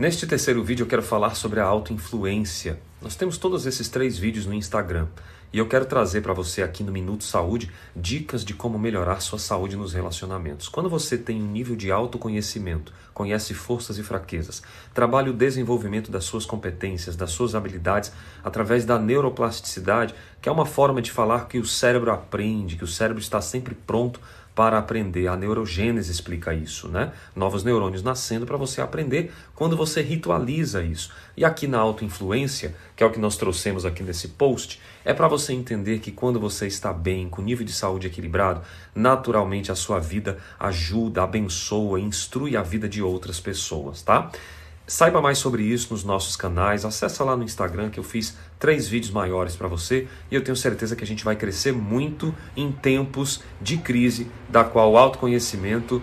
Neste terceiro vídeo eu quero falar sobre a autoinfluência. Nós temos todos esses três vídeos no Instagram e eu quero trazer para você aqui no Minuto Saúde dicas de como melhorar sua saúde nos relacionamentos. Quando você tem um nível de autoconhecimento, conhece forças e fraquezas, trabalha o desenvolvimento das suas competências, das suas habilidades através da neuroplasticidade, que é uma forma de falar que o cérebro aprende, que o cérebro está sempre pronto para aprender. A neurogênese explica isso, né? Novos neurônios nascendo para você aprender quando você ritualiza isso. E aqui na autoinfluência, que é o que nós trouxemos aqui nesse post, é para você entender que quando você está bem, com nível de saúde equilibrado, naturalmente a sua vida ajuda, abençoa, instrui a vida de outras pessoas, tá? Saiba mais sobre isso nos nossos canais. Acesse lá no Instagram que eu fiz três vídeos maiores para você e eu tenho certeza que a gente vai crescer muito em tempos de crise, da qual autoconhecimento,